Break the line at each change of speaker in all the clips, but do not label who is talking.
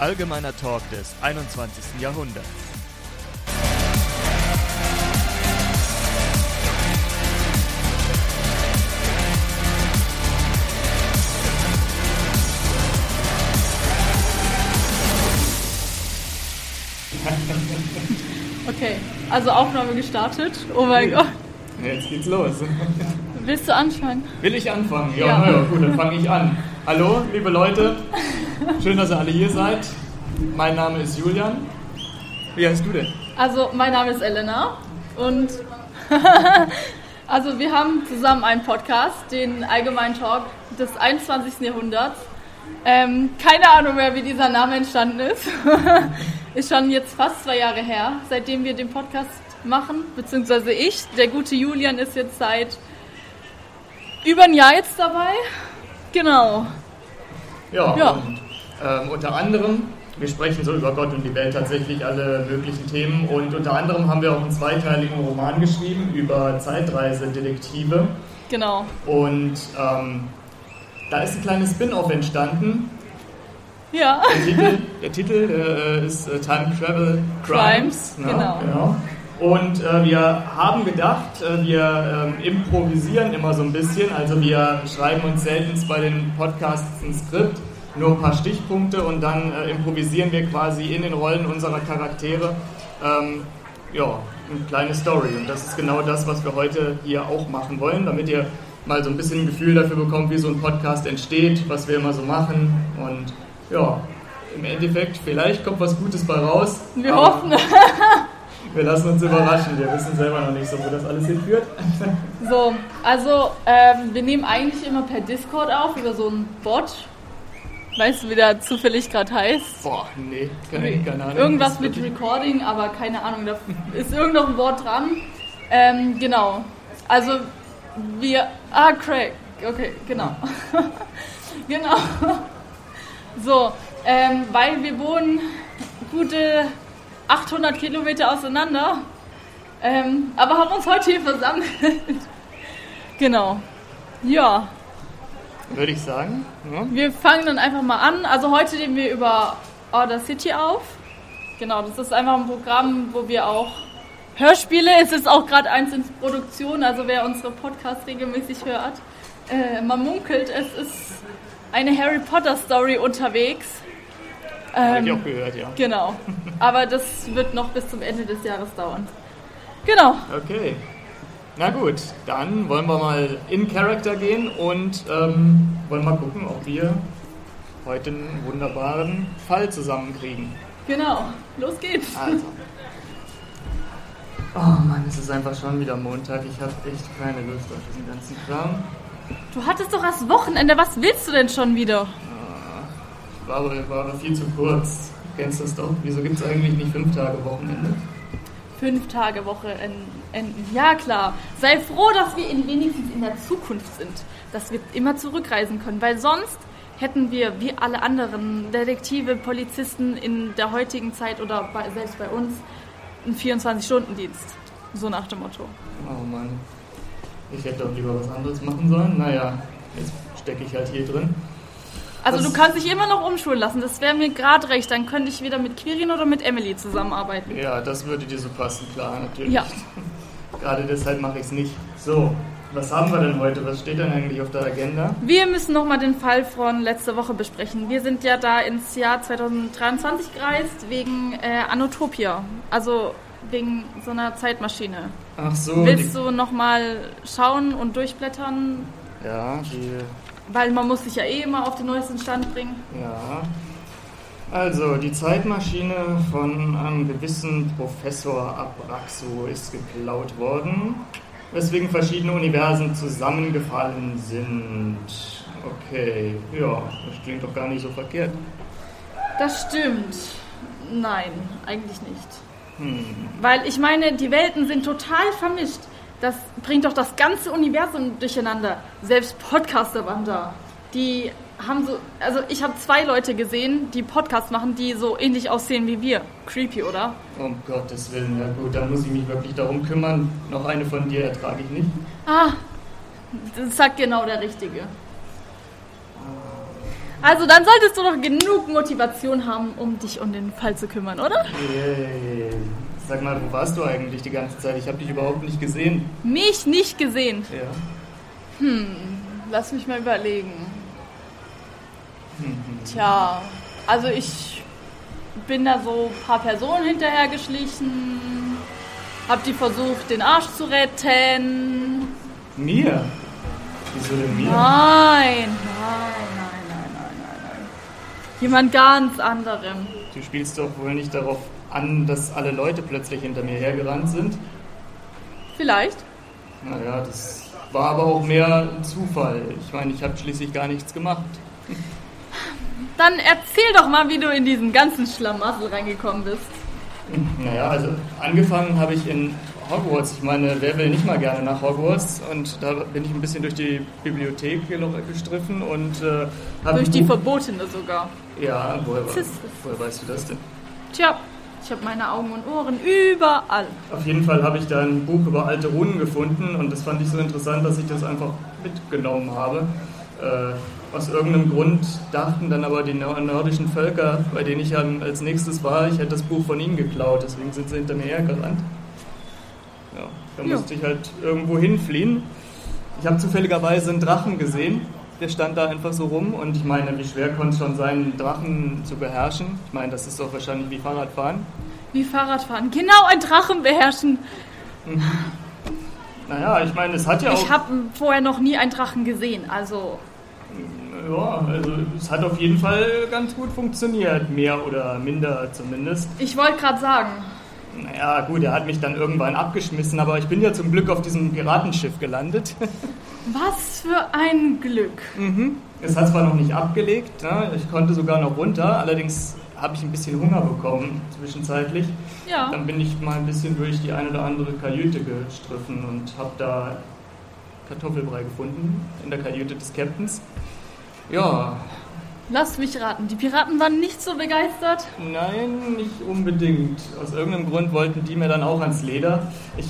Allgemeiner Talk des 21. Jahrhunderts.
Okay, also Aufnahme gestartet. Oh mein Gott.
Jetzt geht's los.
Willst du anfangen?
Will ich anfangen? Ja,
Ja.
na ja gut, dann fange ich an. Hallo, liebe Leute. Schön, dass ihr alle hier seid. Mein Name ist Julian. Wie heißt du denn?
Also, mein Name ist Elena und also wir haben zusammen einen Podcast, den Allgemeinen Talk des 21. Jahrhunderts. Ähm, keine Ahnung mehr, wie dieser Name entstanden ist. ist schon jetzt fast zwei Jahre her, seitdem wir den Podcast machen, beziehungsweise ich. Der gute Julian ist jetzt seit über ein Jahr jetzt dabei. Genau.
Ja,
Ja.
und ähm, unter anderem, wir sprechen so über Gott und die Welt tatsächlich alle möglichen Themen und unter anderem haben wir auch einen zweiteiligen Roman geschrieben über Zeitreisedetektive
Genau.
und ähm, da ist ein kleines Spin-off entstanden.
Ja.
Der Titel, der Titel äh, ist äh, Time Travel Crimes.
Crimes, genau.
genau. Und äh, wir haben gedacht, äh, wir ähm, improvisieren immer so ein bisschen. Also wir schreiben uns selten bei den Podcasts ein Skript, nur ein paar Stichpunkte und dann äh, improvisieren wir quasi in den Rollen unserer Charaktere ähm, ja, eine kleine Story. Und das ist genau das, was wir heute hier auch machen wollen, damit ihr mal so ein bisschen ein Gefühl dafür bekommt, wie so ein Podcast entsteht, was wir immer so machen. Und ja, im Endeffekt, vielleicht kommt was Gutes bei raus.
Wir hoffen.
Wir lassen uns überraschen. Wir wissen selber noch nicht so, wo das alles hinführt.
So, also ähm, wir nehmen eigentlich immer per Discord auf, über so einen Bot. Weißt du, wie der zufällig gerade heißt?
Boah, nee, keine, keine Ahnung.
Irgendwas mit Recording, aber keine Ahnung, da ist irgendein Wort dran. Ähm, genau. Also wir. Ah, Craig. Okay, genau. genau. So, ähm, weil wir wohnen gute 800 Kilometer auseinander, ähm, aber haben uns heute hier versammelt. genau. Ja,
Würde ich sagen. Ja.
wir fangen dann einfach mal an. Also heute nehmen wir über Order City auf. Genau, das ist einfach ein Programm, wo wir auch Hörspiele, es ist auch gerade eins in Produktion, also wer unsere Podcasts regelmäßig hört, äh, man munkelt, es ist eine Harry Potter Story unterwegs.
Hab ich
Ähm,
auch gehört, ja.
genau, aber das wird noch bis zum Ende des Jahres dauern. Genau,
Okay. Na gut, dann wollen wir mal in Character gehen und ähm, wollen mal gucken, ob wir heute einen wunderbaren Fall zusammenkriegen.
genau, los geht's.
Also. Oh Mann, es ist einfach schon wieder Montag. Ich habe echt keine Lust auf diesen ganzen Kram.
Du hattest doch das Wochenende, was willst du denn schon wieder?
War aber, war aber viel zu kurz. Du kennst das doch. Wieso gibt es eigentlich nicht fünf Tage Wochenende?
Fünf Tage Woche enden. Ja, klar. Sei froh, dass wir in, wenigstens in der Zukunft sind. Dass wir immer zurückreisen können. Weil sonst hätten wir, wie alle anderen Detektive, Polizisten in der heutigen Zeit oder bei, selbst bei uns, einen 24-Stunden-Dienst. So nach dem Motto.
Oh Mann. Ich hätte doch lieber was anderes machen sollen. Naja, jetzt stecke ich halt hier drin.
Also
Das-
du kannst dich immer noch umschulen lassen. Das wäre mir gerade recht. Dann könnte ich wieder mit Quirin oder mit Emily zusammenarbeiten.
Ja, das würde dir so passen, klar, natürlich.
Ja.
Gerade deshalb mache ich es nicht. So, was haben wir denn heute? Was steht denn eigentlich auf der Agenda?
Wir müssen nochmal den Fall von letzter Woche besprechen. Wir sind ja da ins Jahr 2023 gereist wegen äh, Anotopia, also wegen so einer Zeitmaschine.
Ach so,
Willst du nochmal schauen und durchblättern?
ja, die,
Weil man muss sich ja eh immer auf den neuesten Stand bringen.
ja. Also, die Zeitmaschine von einem gewissen Professor Abraxo ist geklaut worden, weswegen verschiedene Universen zusammengefallen sind. Okay, ja, das klingt doch gar nicht so verkehrt.
Das stimmt. Nein, eigentlich nicht.
Hm.
Weil ich meine, die Welten sind total vermischt. Das bringt doch das ganze Universum durcheinander. Selbst Podcaster waren da. Die haben so, also ich habe zwei Leute gesehen, die Podcasts machen, die so ähnlich aussehen wie wir. Creepy, oder?
Um Gottes Willen, ja gut, dann muss ich mich wirklich darum kümmern. Noch eine von dir ertrage ich nicht.
Ah, das sagt genau der Richtige. Also dann solltest du doch genug Motivation haben, um dich um den Fall zu kümmern, oder?
Hey, sag mal, wo warst du eigentlich die ganze Zeit? Ich habe dich überhaupt nicht gesehen.
Mich nicht gesehen.
Ja.
Lass mich mal überlegen. Tja, also ich bin da so ein paar Personen hinterhergeschlichen, hab die versucht, den Arsch zu retten.
Mir? Wieso denn mir?
Nein, nein, nein, nein, nein, nein, nein. Jemand ganz anderem.
Du spielst doch wohl nicht darauf an, dass alle Leute plötzlich hinter mir hergerannt sind.
Vielleicht.
Naja, das war aber auch mehr ein Zufall. Ich meine, ich habe schließlich gar nichts gemacht.
Dann erzähl doch mal, wie du in diesen ganzen Schlamassel reingekommen bist.
Naja, also angefangen habe ich in Hogwarts. Ich meine, wer will nicht mal gerne nach Hogwarts? Und da bin ich ein bisschen durch die Bibliothek hier noch gestriffen und äh, habe
Durch die Verbotene sogar.
Ja, woher, woher weißt du das denn?
Tja, ich habe meine Augen und Ohren überall.
Auf jeden Fall habe ich da ein Buch über alte Runen gefunden und das fand ich so interessant, dass ich das einfach mitgenommen habe. Äh, aus irgendeinem Grund dachten dann aber die nor- nordischen Völker, bei denen ich als nächstes war, ich hätte das Buch von ihnen geklaut, deswegen sind sie hinter mir hergerannt. Ja, da
Ja.
musste ich halt irgendwo hinfliehen. Ich habe zufälligerweise einen Drachen gesehen, der stand da einfach so rum und ich meine, wie schwer konnte es schon sein, einen Drachen zu beherrschen? Ich meine, das ist doch wahrscheinlich wie Fahrradfahren.
Wie Fahrradfahren. Genau ein Drachen beherrschen.
Naja, ich meine, es hat ja auch...
Ich habe vorher noch nie einen Drachen gesehen. Also,
Ja, also es hat auf jeden Fall ganz gut funktioniert, mehr oder minder zumindest.
ich wollte gerade sagen,
Naja, gut, er hat mich dann irgendwann abgeschmissen, aber ich bin ja zum Glück auf diesem Piratenschiff gelandet.
was für ein Glück.
Es hat zwar noch nicht abgelegt, ne? ich konnte sogar noch runter, allerdings habe ich ein bisschen Hunger bekommen zwischenzeitlich.
Ja.
Dann bin ich mal ein bisschen durch die eine oder andere Kajüte gestriffen und habe da Kartoffelbrei gefunden in der Kajüte des Captains. Ja,
Lass mich raten, die Piraten waren nicht so begeistert.
Nein, nicht unbedingt. Aus irgendeinem Grund wollten die mir dann auch ans Leder. Ich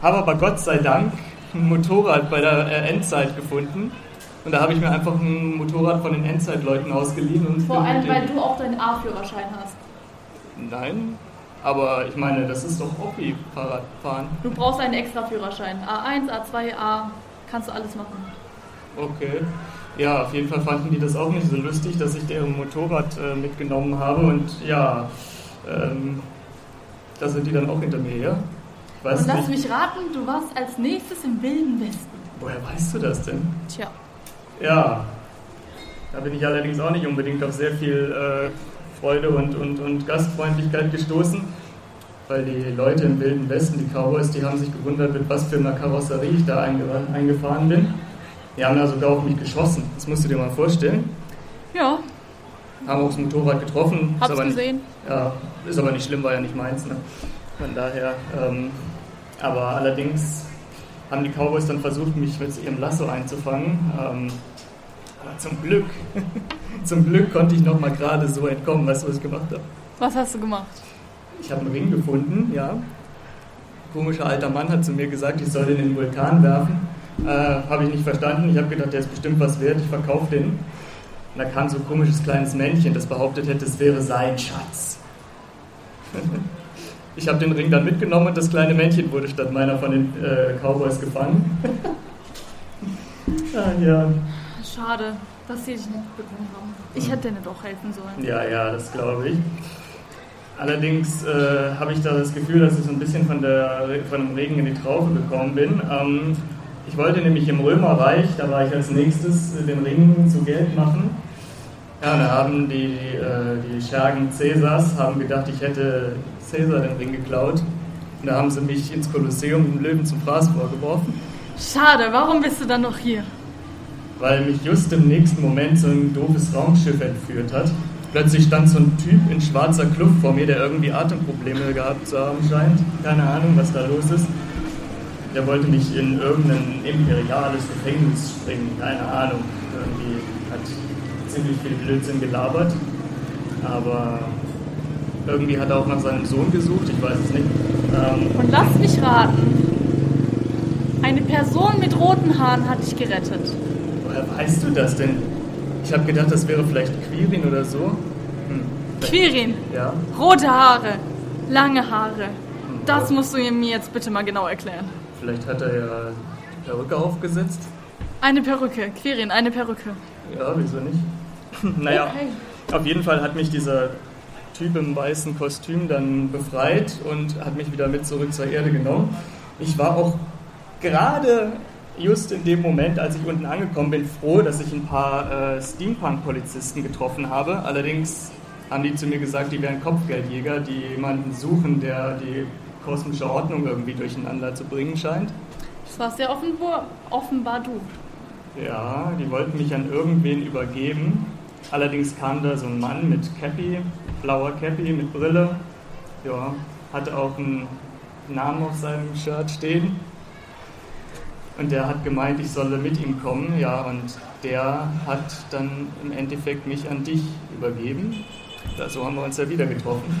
habe aber Gott sei Dank ein Motorrad bei der äh, Endzeit gefunden. Und da habe ich mir einfach ein Motorrad von den Endzeitleuten ausgeliehen. Und
Vor allem, weil du auch deinen A-Führerschein hast.
Nein, aber ich meine, das ist doch auch wie Fahrradfahren.
Du brauchst einen extra Führerschein. A1, A2, A. Kannst du alles machen.
Okay. Ja, auf jeden Fall fanden die das auch nicht so lustig, dass ich deren Motorrad äh, mitgenommen habe. Und ja, ähm, da sind die dann auch hinter mir her. Weiß
Und lass
nicht.
mich raten, du warst als nächstes im Wilden Westen.
Woher weißt du das denn?
Tja.
Ja, da bin ich allerdings auch nicht unbedingt auf sehr viel äh, Freude und, und, und Gastfreundlichkeit gestoßen, weil die Leute im Wilden Westen, die Cowboys, die haben sich gewundert, mit was für einer Karosserie ich da einge eingefahren bin. Die haben da sogar auf mich geschossen, das musst du dir mal vorstellen.
Ja,
Haben auch das Motorrad getroffen. ist
hab's
aber nicht,
gesehen.
ja, ist aber nicht schlimm, war ja nicht meins. Ne? Von daher, ähm, aber allerdings haben die Cowboys dann versucht, mich mit ihrem Lasso einzufangen. Ähm, aber zum Glück, zum Glück konnte ich noch mal gerade so entkommen. Weißt du, was ich gemacht habe?
Was hast du gemacht?
Ich habe einen Ring gefunden, ja. Ein komischer alter Mann hat zu mir gesagt, ich soll den in den Vulkan werfen. Äh, habe ich nicht verstanden. Ich habe gedacht, der ist bestimmt was wert, ich verkaufe den. Und da kam so ein komisches kleines Männchen, das behauptet hätte, es wäre sein Schatz. Ich habe den Ring dann mitgenommen und das kleine Männchen wurde statt meiner von den äh, Cowboys gefangen. ah, ja.
Schade, dass sie dich nicht bekommen haben. Ich hätte dir doch helfen sollen.
Ja, ja, das glaube ich. Allerdings äh, habe ich da das Gefühl, dass ich so ein bisschen von, der, von dem Regen in die Traufe gekommen bin. Ähm, ich wollte nämlich im Römerreich, da war ich als nächstes, äh, den Ring zu Geld machen. Ja, da haben die, äh, die Schergen Cäsars haben gedacht, ich hätte Cäsar den Ring geklaut. Und da haben sie mich ins Kolosseum im Löwen zum Fraß vorgeworfen.
Schade, warum bist du dann noch hier?
weil mich just im nächsten Moment so ein doofes Raumschiff entführt hat. Plötzlich stand so ein Typ in schwarzer Kluft vor mir, der irgendwie Atemprobleme gehabt zu haben scheint. Keine Ahnung, was da los ist. Der wollte mich in irgendein imperiales Gefängnis springen. Keine Ahnung. Irgendwie hat ziemlich viel Blödsinn gelabert. Aber irgendwie hat er auch nach seinem Sohn gesucht. Ich weiß es nicht. Ähm,
Und lass mich raten. Eine Person mit roten Haaren hat dich gerettet.
woher weißt du das denn? Ich habe gedacht, das wäre vielleicht Quirin oder so. Hm.
Quirin,
Ja.
rote Haare, lange Haare. Das musst du mir jetzt bitte mal genau erklären.
Vielleicht hat er ja die Perücke aufgesetzt.
Eine Perücke, Quirin, eine Perücke.
Ja, wieso nicht? naja,
Okay.
auf jeden Fall hat mich dieser Typ im weißen Kostüm dann befreit und hat mich wieder mit zurück zur Erde genommen. Ich war auch gerade just in dem Moment, als ich unten angekommen bin, froh, dass ich ein paar äh, Steampunk-Polizisten getroffen habe. Allerdings haben die zu mir gesagt, die wären Kopfgeldjäger, die jemanden suchen, der die kosmische Ordnung irgendwie durcheinander zu bringen scheint.
Das warst ja offenbar, offenbar du.
Ja, die wollten mich an irgendwen übergeben. Allerdings kam da so ein Mann mit Cappy, blauer Cappy mit Brille. Ja, hatte auch einen Namen auf seinem Shirt stehen. Und der hat gemeint, ich solle mit ihm kommen. Ja, und der hat dann im Endeffekt mich an dich übergeben. Da, so haben wir uns ja wieder getroffen.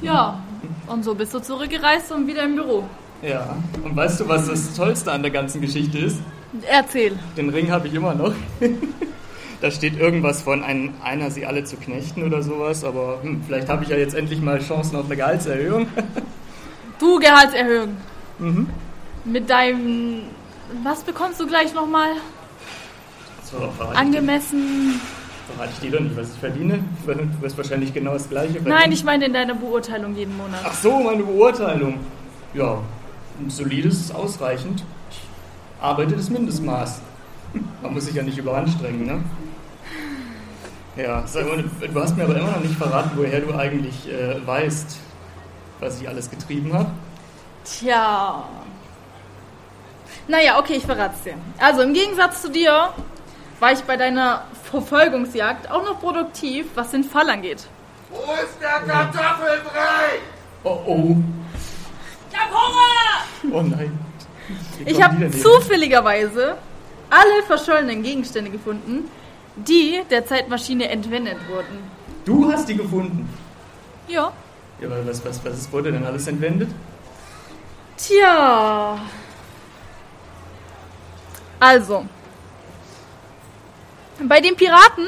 Ja, und so bist du zurückgereist und wieder im Büro.
Ja, und weißt du, was das Tollste an der ganzen Geschichte ist?
Erzähl.
Den Ring habe ich immer noch. da steht irgendwas von ein, einer, sie alle zu knechten oder sowas, aber hm, vielleicht habe ich ja jetzt endlich mal Chancen auf eine Gehaltserhöhung.
Du Gehaltserhöhung.
mhm.
Mit deinem. Was bekommst du gleich nochmal? Angemessen.
Verrate ich dir doch nicht, was ich verdiene. Du wirst wahrscheinlich genau das Gleiche verdienen.
Nein, ich meine in deiner Beurteilung jeden Monat.
Ach so, meine Beurteilung. Ja, ein solides ist ausreichend. Ich arbeite das Mindestmaß. Man muss sich ja nicht überanstrengen, ne? Ja, sag mal, du hast mir aber immer noch nicht verraten, woher du eigentlich äh, weißt, was ich alles getrieben habe.
Tja. Naja, okay, ich verrat's dir. Also im Gegensatz zu dir war ich bei deiner Verfolgungsjagd auch noch produktiv, was den Fall angeht.
Wo ist der Kartoffelbrei?
Oh oh,
Ich hab Hunger!
oh nein.
Ich habe zufälligerweise alle verschollenen Gegenstände gefunden, die der Zeitmaschine entwendet wurden.
Du hast die gefunden.
Ja.
Ja, aber was, was, was wurde denn alles entwendet?
Tja. Also. Bei den Piraten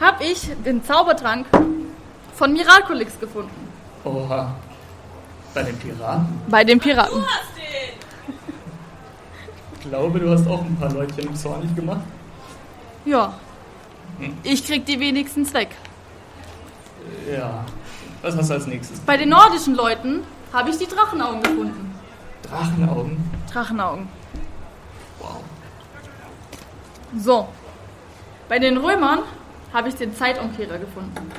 habe ich den Zaubertrank von Miraculix gefunden.
Oha. Bei den Piraten.
Bei den Piraten.
Ich glaube, du hast auch ein paar Leutchen zornig gemacht.
Ja. Ich krieg die wenigstens weg.
Ja. Was hast du als nächstes?
Bei den nordischen Leuten habe ich die Drachenaugen gefunden.
Drachenaugen.
Drachenaugen.
Wow.
So. Bei den Römern habe ich den Zeitumkehrer gefunden.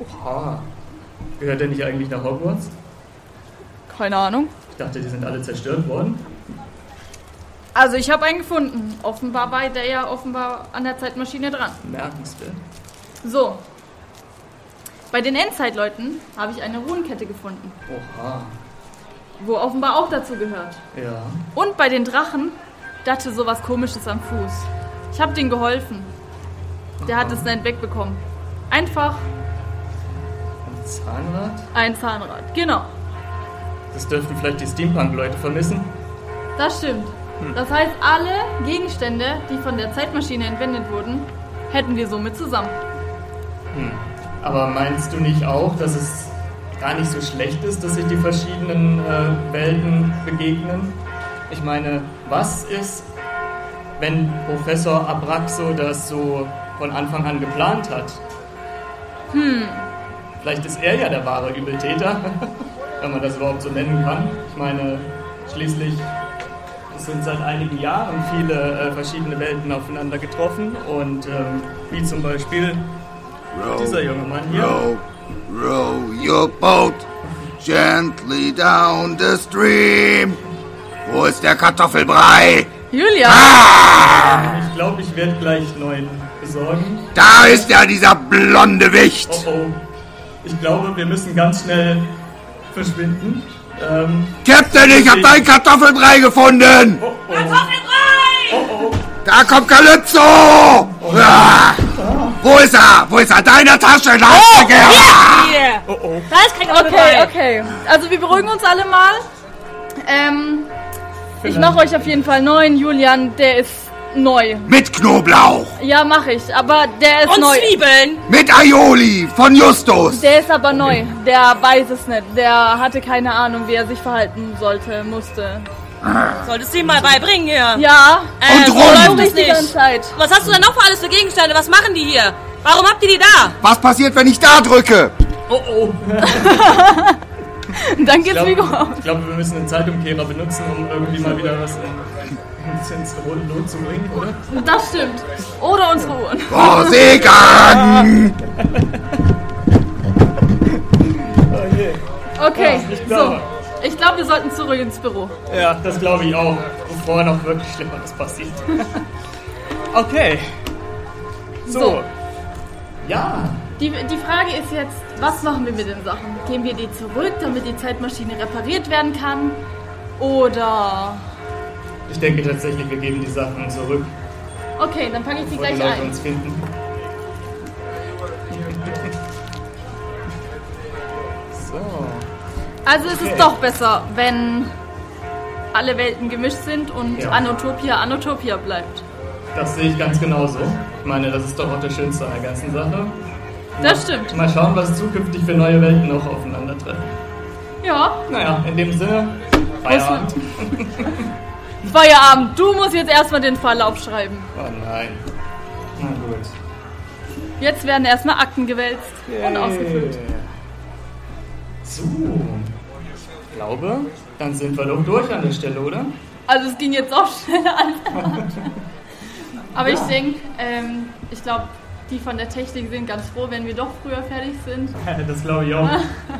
Oha. Gehört der nicht eigentlich nach Hogwarts?
Keine Ahnung.
Ich dachte, die sind alle zerstört worden.
Also ich habe einen gefunden. Offenbar war der ja offenbar an der Zeitmaschine dran.
Merkenswert.
So. Bei den Endzeitleuten habe ich eine Runenkette gefunden,
Oha.
wo offenbar auch dazu gehört.
Ja.
Und bei den Drachen dachte sowas komisches am Fuß. Ich habe denen geholfen. Der hat es nicht wegbekommen. Einfach
Ein Zahnrad?
ein Zahnrad. Genau.
Das dürften vielleicht die Steampunk-Leute vermissen.
Das stimmt. Das heißt, alle Gegenstände, die von der Zeitmaschine entwendet wurden, hätten wir somit zusammen.
Aber meinst du nicht auch, dass es gar nicht so schlecht ist, dass sich die verschiedenen äh, Welten begegnen? Ich meine, was ist, wenn Professor Abraxo das so von Anfang an geplant hat? Hm. Vielleicht ist er ja der wahre Übeltäter, wenn man das überhaupt so nennen kann. Ich meine, schließlich sind seit einigen Jahren viele äh, verschiedene Welten aufeinander getroffen und ähm, wie zum Beispiel dieser junge Mann hier.
Row, row your boat gently down the stream. Wo ist der Kartoffelbrei?
Julia!
Ich glaube, ich werde gleich neuen besorgen.
Da ist ja dieser blonde Wicht.
Oh oh. Ich glaube, wir müssen ganz schnell verschwinden. Ähm,
Captain, ich hab deinen Kartoffelbrei gefunden.
oh oh. Oh oh.
Da kommt Calypso. Ah. Wo ist er? Wo ist er? Deine Tasche, da hast du gehört.
Oh oh.
Da ist kein
Okay, okay. Also wir beruhigen uns alle mal. Ähm, ich mache euch auf jeden Fall neuen. Julian, der ist neu.
Mit Knoblauch.
Ja, mache ich, aber der ist
Und
neu.
Zwiebeln.
Mit Aioli von Justus.
Der ist aber neu. Der weiß es nicht. Der hatte keine Ahnung, wie er sich verhalten sollte, musste.
Solltest du ihm mal beibringen hier.
Ja,
Äh,
Und
so
rum.
läuft
die ganze
nicht.
Zeit.
Was hast du denn noch für alles für Gegenstände? Was machen die hier? Warum habt ihr die da?
Was passiert, wenn ich da drücke?
Oh oh.
Dann
Ich
geht's
glaube,
wie gehabt.
ich glaube, wir müssen einen Zeitumkehrer benutzen, um irgendwie mal wieder was in, ein bisschen ins Lot zu bringen, oder?
Das stimmt. Oder unsere Uhren.
Oh, Segen!
Okay,
ich
so.
glaube.
Ich glaube, wir sollten zurück ins Büro.
Ja, das glaube ich auch, bevor noch wirklich Schlimmeres passiert. okay. So.
So.
Ja.
Die, die Frage ist jetzt, was machen wir mit den Sachen? Geben wir die zurück, damit die Zeitmaschine repariert werden kann? Oder...
Ich denke tatsächlich, wir geben die Sachen zurück,
Okay, dann packe ich sie
die
gleich
Leute
ein.
uns finden. So.
Also es
Okay.
ist doch besser, wenn alle Welten gemischt sind und
Ja.
Anotopia Anotopia bleibt.
Das sehe ich ganz genauso. Ich meine, das ist doch auch das Schönste an der ganzen Sache.
Das stimmt.
Mal schauen, was zukünftig für neue Welten noch aufeinandertreffen.
Ja,
Naja, in dem Sinne, Feierabend.
Feierabend. Du musst jetzt erstmal den Fall aufschreiben.
Oh nein. Na gut.
Jetzt werden erstmal Akten gewälzt und ausgefüllt.
So. Ich glaube, dann sind wir doch durch an der Stelle, oder?
Also es ging jetzt auch schneller als Aber ich denke, ähm, ich glaube, die von der Technik sind ganz froh, wenn wir doch früher fertig sind.
Das glaube ich auch,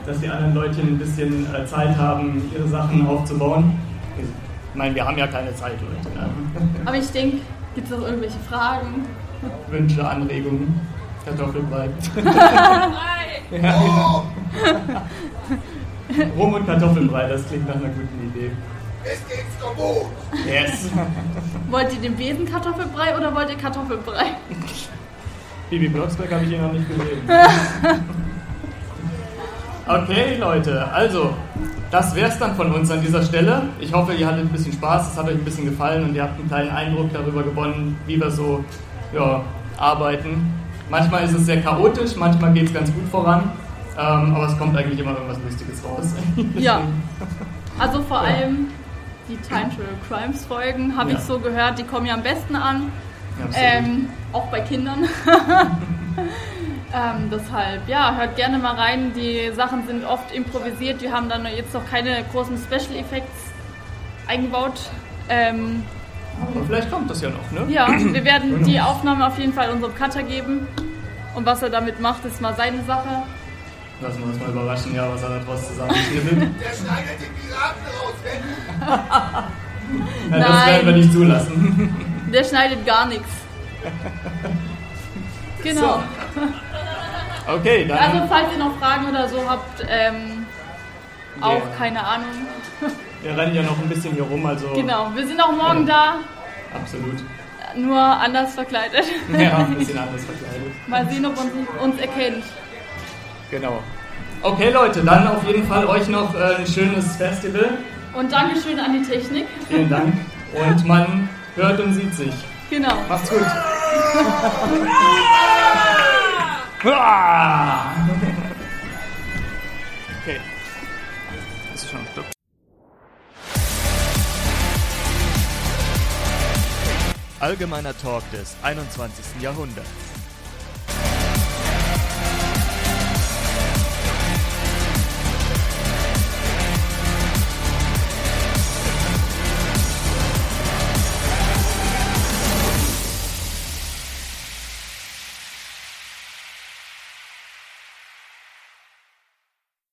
dass die anderen Leute ein bisschen äh, Zeit haben, ihre Sachen aufzubauen. Ich meine, wir haben ja keine Zeit, Leute. Ne?
Aber ich denke, gibt es noch irgendwelche Fragen?
Wünsche, Anregungen, Kartoffelbrei. ja, genau. Rum und Kartoffelbrei, das klingt nach einer guten Idee.
Es geht's kaputt.
Yes.
Wollt ihr den Besenkartoffelbrei oder wollt ihr Kartoffelbrei?
Bibi Blocksberg habe ich hier noch nicht gesehen. Okay, Leute, also, das wär's dann von uns an dieser Stelle. Ich hoffe, ihr hattet ein bisschen Spaß, es hat euch ein bisschen gefallen und ihr habt einen kleinen Eindruck darüber gewonnen, wie wir so ja, arbeiten. Manchmal ist es sehr chaotisch, manchmal geht es ganz gut voran, ähm, aber es kommt eigentlich immer irgendwas Lustiges raus.
Ja. Also vor
Ja.
allem die Time Travel Crimes Folgen, habe
Ja.
ich so gehört, die kommen ja am besten an. Ähm, auch bei Kindern. ähm, deshalb, ja, hört gerne mal rein. Die Sachen sind oft improvisiert. Wir haben dann jetzt noch keine großen Special Effects eingebaut. Ähm,
aber vielleicht kommt das ja noch, ne?
ja, wir werden die Aufnahme auf jeden Fall unserem Cutter geben. Und was er damit macht, ist mal seine Sache.
Lassen wir uns mal überraschen, ja, was er da draus zusammenschnippelt.
Der schneidet den Piraten raus, wenn
Ja, das werden wir nicht zulassen.
Der schneidet gar nichts. Genau.
Okay, dann.
Also falls ihr noch Fragen oder so habt, ähm, auch
Ja.
keine Ahnung.
Wir rennen ja noch ein bisschen hier rum, also.
Genau, wir sind auch morgen da,
Absolut.
nur anders verkleidet.
Ja, ein bisschen anders verkleidet.
Mal sehen, ob uns, uns erkennt.
Genau. Okay, Leute, dann auf jeden Fall euch noch äh, ein schönes Festival.
Und Dankeschön an die Technik.
Vielen Dank. Und man hört und sieht sich.
Genau.
Macht's gut. Okay. Das ist schon ein Stück.
Allgemeiner Talk des 21. Jahrhunderts.